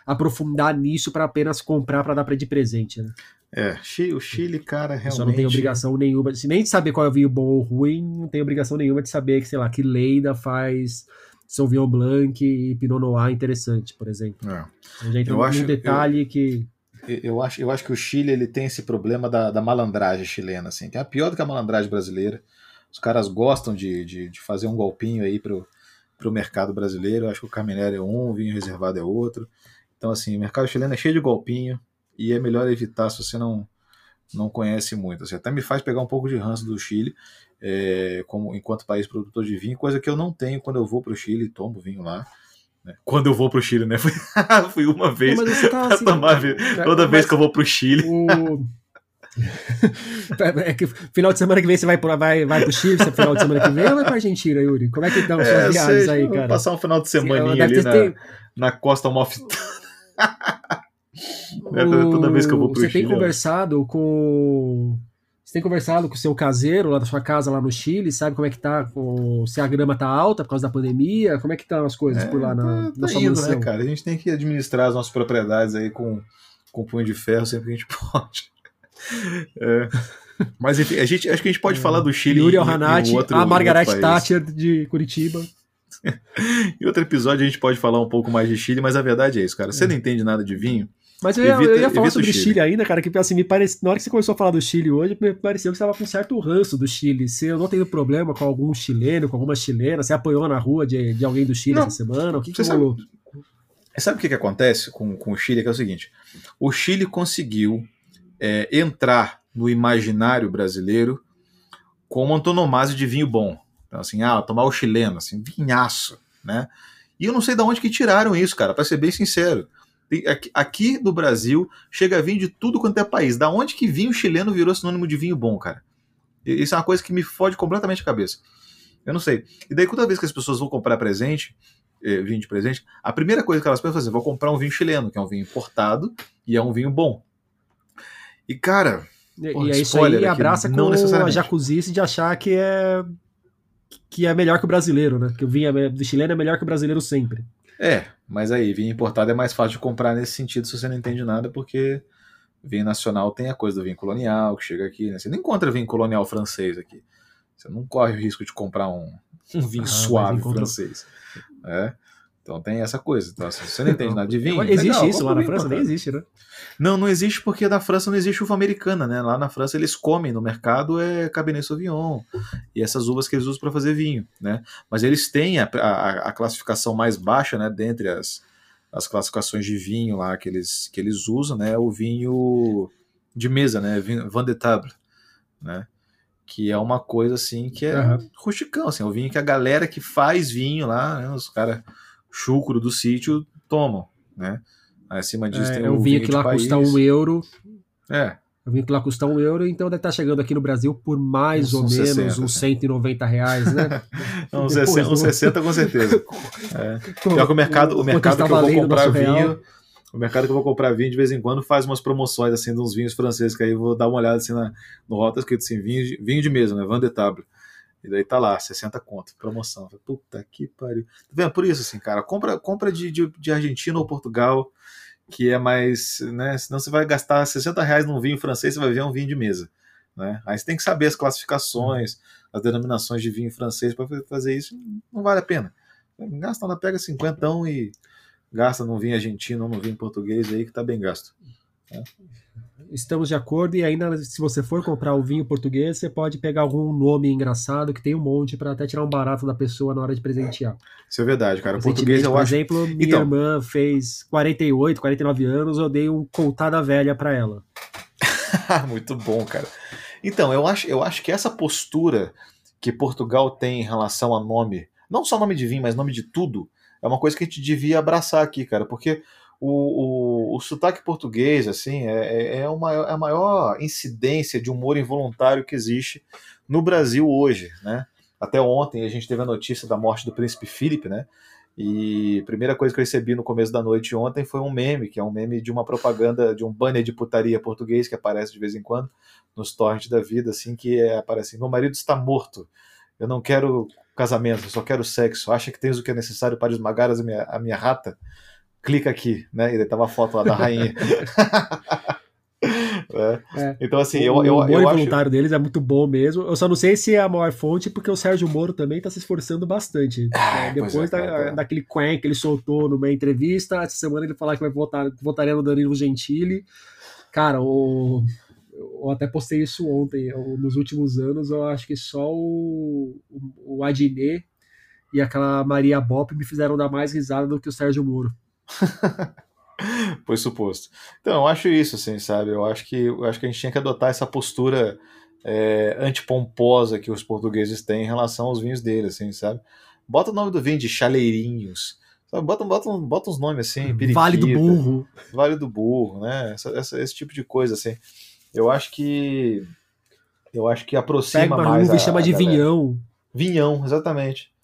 aprofundar nisso para apenas comprar para dar para de presente, né? É, o Chile, cara, realmente. Só não tem obrigação nenhuma, se nem de saber qual é o vinho bom ou ruim, não tem obrigação nenhuma de saber que, sei lá, que Leida faz Sauvignon Blanc e Pinot Noir interessante, por exemplo. É. Então, já entra eu um acho, detalhe eu, que. Eu acho, eu acho que o Chile ele tem esse problema da, da malandragem chilena, assim, que é pior do que a malandragem brasileira. Os caras gostam de, de, de fazer um golpinho aí pro, pro mercado brasileiro. Eu acho que o Carmenere é um, o vinho reservado é outro. Então, assim, o mercado chileno é cheio de golpinho e é melhor evitar se você não, não conhece muito. Assim, até me faz pegar um pouco de ranço do Chile é, como enquanto país produtor de vinho, coisa que eu não tenho quando eu vou para o Chile e tomo vinho lá. Né? Quando eu vou para o Chile, né? Fui, fui uma vez tá, assim, tomar. É, toda vez que eu vou para o Chile. O... é que final de semana que vem você vai, para vai, vai pro Chile, você final de semana que vem ou vai pra Argentina, Yuri? Como é que dão é, suas viagens aí, cara? Passar um final de semana ali na, ter... na costa malfitana. é, toda vez que eu vou pro Você Chile, tem conversado com tem conversado com o seu caseiro lá da sua casa lá no Chile, sabe como é que tá, se a grama tá alta por causa da pandemia, como é que estão as coisas é, por lá na, tá, na sua indo, né, mansão? né, cara? A gente tem que administrar as nossas propriedades aí com, com punho de ferro sempre que a gente pode. É. Mas enfim, a gente, acho que a gente pode é. falar do Chile. Yuri Alhanati, a Margaret Thatcher de Curitiba. em outro episódio a gente pode falar um pouco mais de Chile, mas a verdade é isso, cara. Você é. não entende nada de vinho, mas eu ia, evita, eu ia falar sobre o Chile. Chile. ainda, cara, que assim, me parece, na hora que você começou a falar do Chile hoje, me pareceu que você estava com um certo ranço do Chile. Eu não tenho problema com algum chileno, com alguma chilena, você apoiou na rua de, de alguém do Chile não, essa semana? O que, que rolou? Sabe, sabe o que, que acontece com, com o Chile? Que é o seguinte: o Chile conseguiu é, entrar no imaginário brasileiro como antonomasia de vinho bom. Então, assim, ah, tomar o chileno, assim, vinhaço, né? E eu não sei de onde que tiraram isso, cara, para ser bem sincero. Aqui no Brasil chega vinho de tudo quanto é país. Da onde que vinho chileno virou sinônimo de vinho bom, cara? Isso é uma coisa que me fode completamente a cabeça. Eu não sei. E daí, toda vez que as pessoas vão comprar presente, eh, vinho de presente, a primeira coisa que elas pensam é assim: vou comprar um vinho chileno, que é um vinho importado e é um vinho bom. E, cara. E, porra, e é isso aí abraça com a jacuzice de achar que é que é melhor que o brasileiro, né? Que o vinho é, do chileno é melhor que o brasileiro sempre. É, mas aí, vinho importado é mais fácil de comprar nesse sentido se você não entende nada, porque vinho nacional tem a coisa do vinho colonial que chega aqui, né? Você não encontra vinho colonial francês aqui. Você não corre o risco de comprar um, um vinho ah, suave francês. É. Então tem essa coisa. Então, se você não entende nada de vinho. Existe legal, isso lá na França? Nem existe, né? Não, não existe porque na França não existe uva americana, né? Lá na França eles comem no mercado é Cabernet Sauvignon e essas uvas que eles usam para fazer vinho, né? Mas eles têm a, a, a, classificação mais baixa, né? Dentre as, as classificações de vinho lá que eles, que eles usam, né? O vinho de mesa, né? Van de Table, né? Que é uma coisa assim que é uhum. rusticão, assim, é o vinho que a galera que faz vinho lá, né? Os caras chucro do sítio tomam, né? Acima disso é, tem o vinho que lá país. custa um euro. É. Eu vim que lá custa um euro, então deve estar chegando aqui no Brasil por mais uns ou menos 60, uns 190 reais, né? uns, 60, uns 60 com certeza. É. Pior que o mercado, o mercado que eu vou comprar vinho, real. o mercado que eu vou comprar vinho de vez em quando faz umas promoções assim de uns vinhos franceses, que aí eu vou dar uma olhada assim na, no rota escrito assim, vinho de, vinho de mesa, né? Van de Table. E daí tá lá, 60 conto, promoção. Puta que pariu. Tá vendo? Por isso, assim, cara, compra, compra de, de, de Argentina ou Portugal que é mais, né? Senão você vai gastar 60 reais num vinho francês, você vai ver um vinho de mesa, né? Aí você tem que saber as classificações, as denominações de vinho francês para fazer isso, não vale a pena. Gasta lá, pega cinquentão e gasta num vinho argentino ou num vinho português aí que tá bem gasto. Né? Estamos de acordo e ainda se você for comprar o vinho português, você pode pegar algum nome engraçado que tem um monte para até tirar um barato da pessoa na hora de presentear. Isso é verdade, cara. Português eu por acho. exemplo, minha então... irmã fez 48, 49 anos, eu dei um contada velha para ela. Muito bom, cara. Então, eu acho, eu acho que essa postura que Portugal tem em relação a nome, não só nome de vinho, mas nome de tudo, é uma coisa que a gente devia abraçar aqui, cara, porque o, o, o sotaque português, assim, é, é, é, uma, é a maior incidência de humor involuntário que existe no Brasil hoje, né? Até ontem a gente teve a notícia da morte do príncipe Felipe, né? E a primeira coisa que eu recebi no começo da noite ontem foi um meme, que é um meme de uma propaganda, de um banner de putaria português que aparece de vez em quando nos torrents da vida, assim, que é, aparece assim, meu marido está morto, eu não quero casamento, eu só quero sexo, acha que tens o que é necessário para esmagar a minha, a minha rata? Clica aqui, né? E daí tava a foto lá da rainha. é. É. Então, assim, eu, eu, o eu, eu voluntário deles é muito bom mesmo. Eu só não sei se é a maior fonte, porque o Sérgio Moro também tá se esforçando bastante. Ah, depois é, da, daquele quen que ele soltou numa entrevista, essa semana ele falar que vai votar, votaria no Danilo Gentili. Cara, o, eu até postei isso ontem. nos últimos anos, eu acho que só o, o, o Adnet e aquela Maria Bop me fizeram dar mais risada do que o Sérgio Moro. Foi suposto. Então, eu acho isso, assim, sabe? Eu acho que, eu acho que a gente tinha que adotar essa postura é, antipomposa que os portugueses têm em relação aos vinhos deles, assim, sabe? Bota o nome do vinho de chaleirinhos, sabe? Bota, bota, bota uns nomes assim, periquita, Vale do Burro. Vale do Burro, né? Essa, essa, esse tipo de coisa, assim. Eu acho que. Eu acho que aproxima Pega mais. A, chama de vinhão. Vinhão, exatamente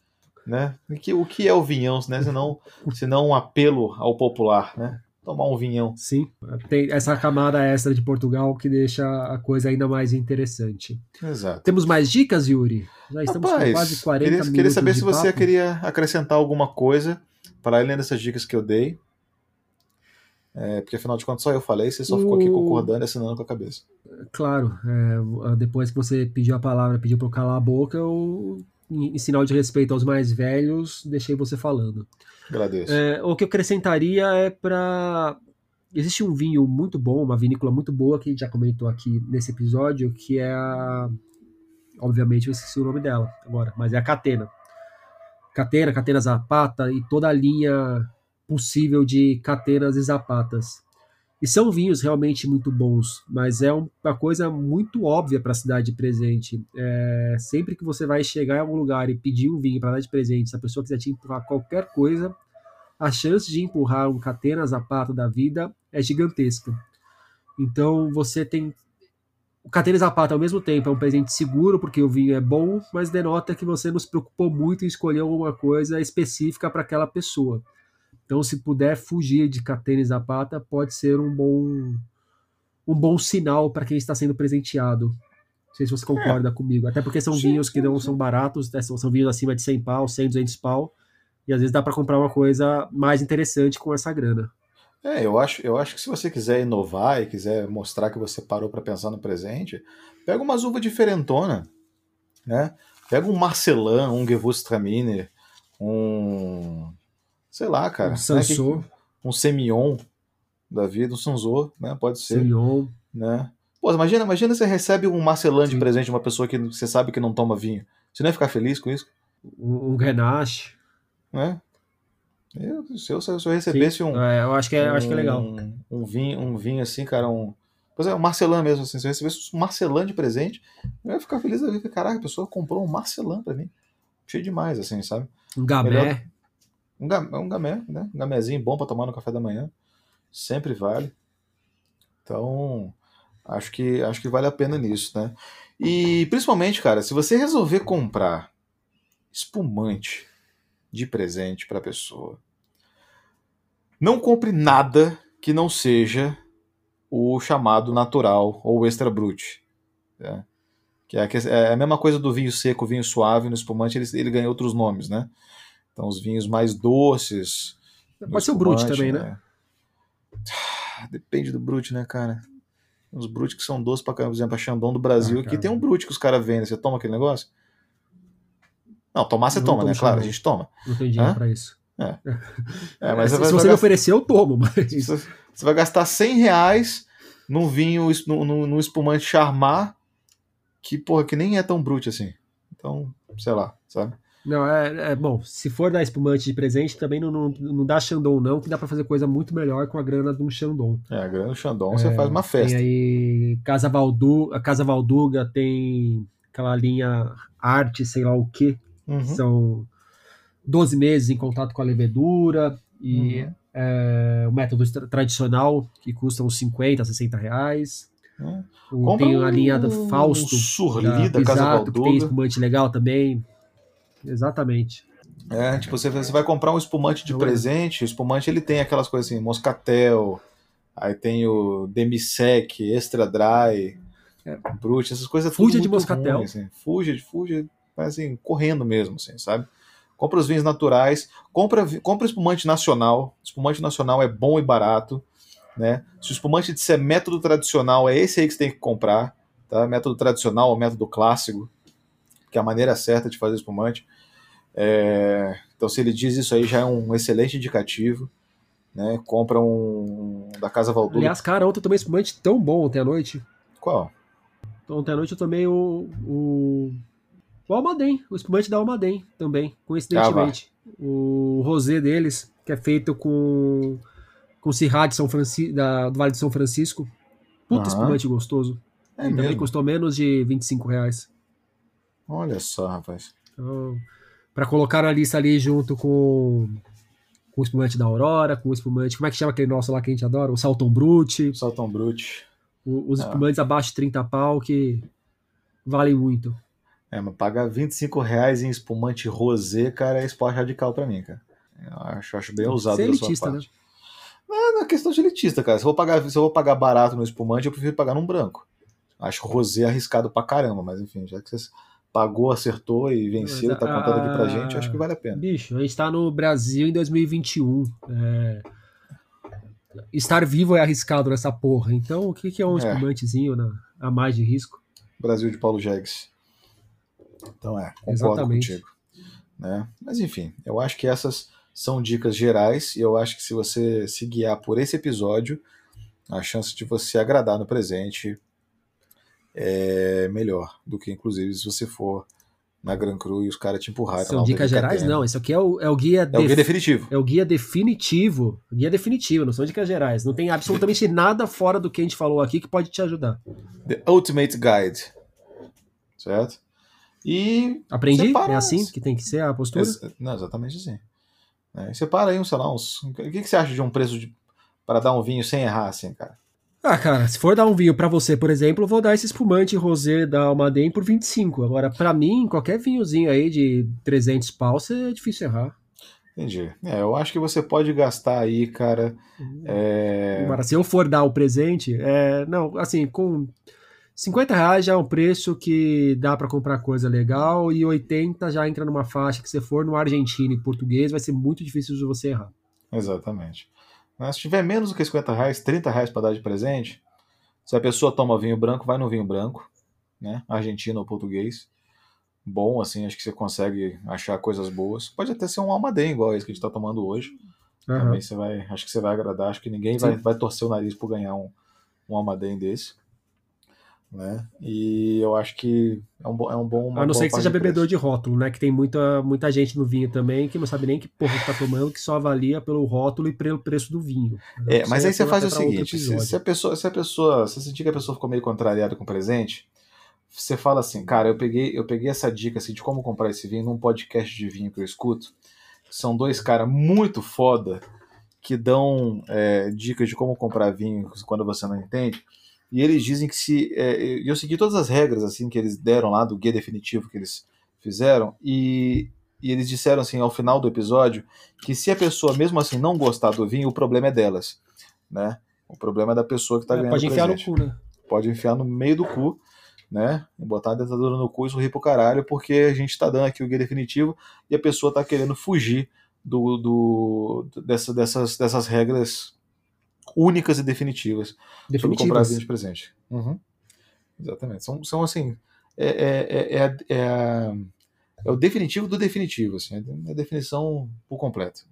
né? O que é o vinhão, né? Senão, senão um apelo ao popular, né? Tomar um vinhão. Sim, tem essa camada extra de Portugal que deixa a coisa ainda mais interessante. Exato. Temos mais dicas, Yuri? Já estamos Rapaz, com quase 40 queria, minutos. Queria saber se papo. você queria acrescentar alguma coisa para além dessas dicas que eu dei. É, porque afinal de contas só eu falei, você só o... ficou aqui concordando e assinando com a cabeça. Claro, é, depois que você pediu a palavra, pediu para eu calar a boca, eu em, sinal de respeito aos mais velhos, deixei você falando. Agradeço. É, o que eu acrescentaria é para. Existe um vinho muito bom, uma vinícola muito boa, que a gente já comentou aqui nesse episódio, que é a. Obviamente eu esqueci o nome dela agora, mas é a Catena. Catena, Catena Zapata e toda a linha possível de Catenas e Zapatas. E são vinhos realmente muito bons, mas é uma coisa muito óbvia para a cidade presente. É, sempre que você vai chegar em algum lugar e pedir um vinho para dar de presente, se a pessoa quiser te empurrar qualquer coisa, a chance de empurrar um catena zapato da vida é gigantesca. Então você tem. O catena zapato ao mesmo tempo é um presente seguro, porque o vinho é bom, mas denota que você não se preocupou muito em escolher alguma coisa específica para aquela pessoa. Então, se puder fugir de Catena e Zapata, pode ser um bom um bom sinal para quem está sendo presenteado. Não sei se você concorda é. comigo. Até porque são sim, vinhos que não são baratos, né? são, são vinhos acima de 100 pau, 100, 200 pau. E às vezes dá para comprar uma coisa mais interessante com essa grana. É, eu acho, eu acho que se você quiser inovar e quiser mostrar que você parou para pensar no presente, pega uma uva diferentona, né? Pega um Marcelin, um Gewürztraminer, um Sei lá, cara. Um Sansô. Né? Um Semion da vida, um Sanzô, né? Pode ser. Semion. Né? Pô, imagina, imagina você recebe um Marcelan de presente de uma pessoa que você sabe que não toma vinho. Você não ia ficar feliz com isso? Um, um Grenache. Né? Eu, se, eu, se eu recebesse Sim. um. É, eu acho que é, um, acho que é legal. Um vinho, um vinho assim, cara, um. Pois é, um Marcelan mesmo, assim. Se eu recebesse um Marcelan de presente, eu ia ficar feliz da vida. Caraca, a pessoa comprou um Marcelan pra mim. Cheio demais, assim, sabe? Um Gamé. Melhor, um, gamé, um gamé, né? Um gamézinho bom para tomar no café da manhã. Sempre vale. Então, acho que, acho que vale a pena nisso, né? E principalmente, cara, se você resolver comprar espumante de presente para pessoa, não compre nada que não seja o chamado natural ou extra brut. Né? Que é, é a mesma coisa do vinho seco, vinho suave, no espumante ele, ele ganha outros nomes, né? Então, os vinhos mais doces. Pode ser o Brut também, né? né? Depende do brute, né, cara? Uns brute que são doces pra caramba, por exemplo, a Xandão do Brasil. Ah, aqui tem um brute que os caras vendem. Você toma aquele negócio? Não, tomar você toma, né? Claro, a gente toma. Não tem dinheiro Hã? pra isso. É. é mas se, vai, se você me oferecer, eu tomo. Mas... Você vai gastar 100 reais num vinho, num, num espumante charmar, que, porra, que nem é tão brute assim. Então, sei lá, sabe? Não, é, é, bom. Se for dar espumante de presente, também não, não, não dá Xandão, não, que dá para fazer coisa muito melhor com a grana de um Xandão. É, a grana do Xandão é, você faz uma festa. Tem aí Casa Valdu, a Casa Valduga tem aquela linha arte, sei lá o que. Uhum. São 12 meses em contato com a levedura e uhum. é, o método tradicional, que custa uns 50, 60 reais. Uhum. Tem a linha do Fausto. Um surli da, da Casa Valduga. Que tem espumante legal também. Exatamente. É, tipo, você, você vai comprar um espumante de presente, o espumante ele tem aquelas coisas assim, moscatel, aí tem o demisec, extra dry, é. brute, essas coisas Fuja de moscatel. Ruim, assim. Fuja, fuja, assim, correndo mesmo, assim, sabe? Compra os vinhos naturais, compra, compra espumante nacional, espumante nacional é bom e barato, né? Se o espumante disser método tradicional, é esse aí que você tem que comprar, tá? Método tradicional ou método clássico, que é a maneira certa de fazer espumante. É, então, se ele diz isso aí, já é um excelente indicativo. Né? Compra um da Casa Valdur. Aliás, cara, ontem eu tomei espumante tão bom ontem à noite. Qual? Ontem à noite eu tomei o, o, o Almaden, o espumante da Almaden também, coincidentemente. Ah, o rosé deles, que é feito com, com Syrah de São Francisco, da, do Vale de São Francisco. Puta espumante gostoso. É também custou menos de 25 reais. Olha só, rapaz. Então, para colocar na lista ali junto com, com o espumante da Aurora, com o espumante. Como é que chama aquele nosso lá que a gente adora? O Salton Brute. Salton Brute. O, os é. espumantes abaixo de 30 pau que valem muito. É, mas pagar 25 reais em espumante rosé, cara, é esporte radical para mim, cara. Eu acho, acho bem ousado Você é elitista, Né? É questão de elitista, cara. Se eu, vou pagar, se eu vou pagar barato no espumante, eu prefiro pagar num branco. Acho rosé arriscado pra caramba, mas enfim, já que vocês pagou, acertou e venceu, está contando aqui pra gente, acho que vale a pena. Bicho, a gente está no Brasil em 2021. É... Estar vivo é arriscado nessa porra. Então, o que, que é um é. espumantezinho na... a mais de risco? Brasil de Paulo Jegues. Então é, concordo Exatamente. contigo. Né? Mas enfim, eu acho que essas são dicas gerais e eu acho que se você se guiar por esse episódio, a chance de você agradar no presente é melhor do que, inclusive, se você for na Gran Cru e os caras te empurrarem. São dicas gerais? Não, isso aqui é o, é o guia... É o guia definitivo. É o guia definitivo. Guia definitivo, não são dicas gerais. Não tem absolutamente nada fora do que a gente falou aqui que pode te ajudar. The Ultimate Guide. Certo? E... Aprendi? É assim que tem que ser a postura? não, exatamente assim. É, separa aí, sei lá, uns... O que, que você acha de um preço de... para dar um vinho sem errar, assim, cara? Ah, cara, se for dar um vinho para você, por exemplo, eu vou dar esse espumante rosé da Almaden por 25. Agora, para mim, qualquer vinhozinho aí de 300 pau, é difícil errar. Entendi. É, eu acho que você pode gastar aí, cara. É... Agora, se eu for dar o presente, é... não, assim, com 50 reais já é um preço que dá para comprar coisa legal e 80 já entra numa faixa que se for no argentino e português vai ser muito difícil de você errar. Exatamente. Mas se tiver menos do que 50 reais, 30 reais para dar de presente, se a pessoa toma vinho branco, vai no vinho branco, né? Argentino ou português. Bom, assim, acho que você consegue achar coisas boas. Pode até ser um almaden igual esse que a gente está tomando hoje. Uhum. Também você vai, acho que você vai agradar. Acho que ninguém vai, vai torcer o nariz por ganhar um, um almaden desse né? E eu acho que é um, é um bom. A não ser que seja bebedor de rótulo, né? Que tem muita, muita gente no vinho também que não sabe nem que porra que tá tomando, que só avalia pelo rótulo e pelo preço do vinho. É, mas aí você faz o seguinte: se, se, a pessoa, se a pessoa, se sentir que a pessoa ficou meio contrariada com o presente, você fala assim, cara, eu peguei, eu peguei essa dica assim, de como comprar esse vinho num podcast de vinho que eu escuto. São dois caras muito foda que dão é, dicas de como comprar vinho quando você não entende e eles dizem que se. É, eu segui todas as regras assim que eles deram lá, do guia definitivo que eles fizeram, e, e eles disseram assim ao final do episódio que se a pessoa mesmo assim não gostar do vinho, o problema é delas. Né? O problema é da pessoa que está é, ganhando. Pode enfiar presente. no cu, né? Pode enfiar no meio do cu, né? E botar a dentadura no cu e sorrir pro caralho, porque a gente está dando aqui o guia definitivo e a pessoa está querendo fugir do, do, dessa, dessas, dessas regras únicas e definitivas, Definitivas. sobre comprar vinho de presente. Uhum. Exatamente. São, são assim. É, é, é, é, é o definitivo do definitivo, assim, é a definição por completo.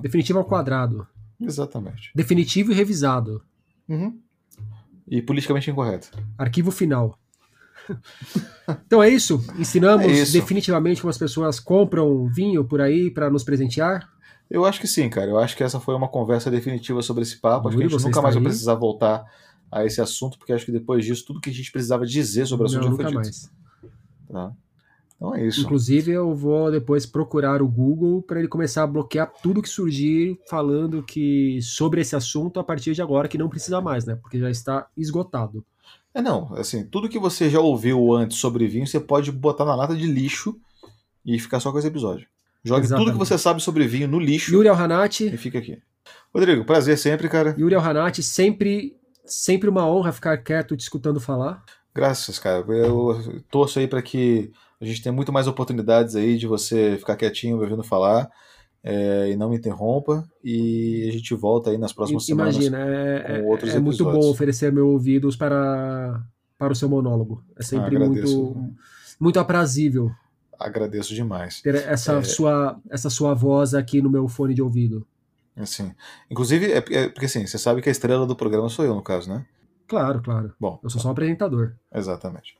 Definitivo ao quadrado. Exatamente. Definitivo e revisado. Uhum. E politicamente incorreto. Arquivo final. Então é isso. Ensinamos É isso. definitivamente como as pessoas compram vinho por aí para nos presentear. Eu acho que sim, cara. Eu acho que essa foi uma conversa definitiva sobre esse papo. Acho que a gente nunca mais vai aí? precisar voltar a esse assunto, porque acho que depois disso, tudo que a gente precisava dizer sobre o assunto Não, já foi nunca dito. mais. Tá? Então é isso. Inclusive, eu vou depois procurar o Google para ele começar a bloquear tudo que surgir falando que sobre esse assunto a partir de agora, que não precisa mais, né? Porque já está esgotado. É não, assim, tudo que você já ouviu antes sobre vinho, você pode botar na lata de lixo e ficar só com esse episódio. Jogue tudo Exatamente. que você sabe sobre vinho no lixo Yuri Alhanati, e fica aqui. Rodrigo, prazer sempre, cara. Yuri Alhanati, sempre, sempre uma honra ficar quieto te escutando falar. Graças, cara. Eu torço aí para que a gente tenha muito mais oportunidades aí de você ficar quietinho me ouvindo falar é, e não me interrompa. E a gente volta aí nas próximas Imagina, semanas. é, com outros é, é muito bom oferecer meus ouvidos para, para o seu monólogo. É sempre Ah, muito, muito aprazível Agradeço demais. ter essa, É. sua, essa sua voz aqui no meu fone de ouvido. Assim, inclusive, é, é porque assim, você sabe que a estrela do programa sou eu, no caso, né? Claro, claro. Bom, Eu sou só um apresentador. Exatamente.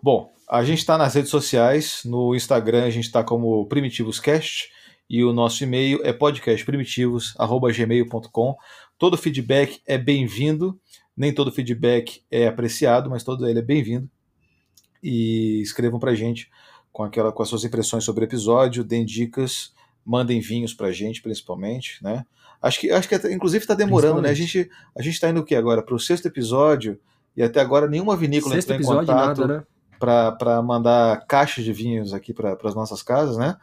Bom, a gente está nas redes sociais. No Instagram a gente está como PrimitivosCast e o nosso e-mail é podcastprimitivos.gmail.com. Todo feedback é bem-vindo. Nem todo feedback é apreciado, mas todo ele é bem-vindo. E escrevam pra gente com, aquela, com as suas impressões sobre o episódio, deem dicas, mandem vinhos pra gente, principalmente, né? Acho que, acho que até- inclusive está demorando, né? A gente, a gente tá indo o que agora? Para o sexto episódio e até agora nenhuma vinícola Sexto entrou em contato nada, né? para mandar caixas de vinhos aqui para as nossas casas, né?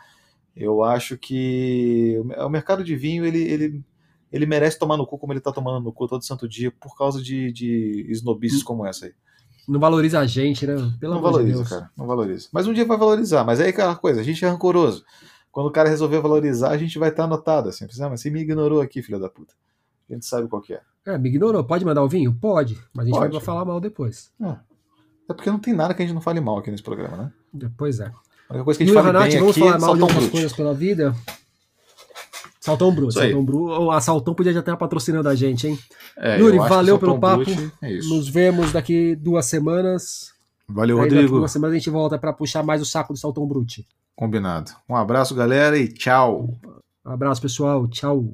Eu acho que o mercado de vinho ele, ele, ele merece tomar no cu como ele está tomando no cu todo santo dia por causa de, de snobices como essa aí. Não valoriza a gente, né? Pelo não amor de valoriza, Deus. cara. Não valoriza. Mas um dia vai valorizar. Mas aí é aquela coisa, a gente é rancoroso. Quando o cara resolver valorizar, a gente vai estar anotado assim. Ah, mas você me ignorou aqui, filha da puta. A gente sabe qual que é. É, me ignorou. Pode mandar o vinho? Pode. Mas a gente Pode. vai falar mal depois. É porque não tem nada que a gente não fale mal aqui nesse programa, né? Depois é. A única coisa que a gente fala Hanati, bem vamos aqui falar é mal de Brute. coisas pela vida. Saltão aí. Saltão Bruto. A Saltão podia já estar patrocinando a gente, hein? É, Yuri, valeu pelo papo. Brute É. Nos vemos daqui duas semanas. Valeu, Aí daqui Rodrigo. duas semanas a gente volta para puxar mais o saco do Saltão Brute. Combinado. Um abraço, galera, e tchau. Um abraço, pessoal. Tchau.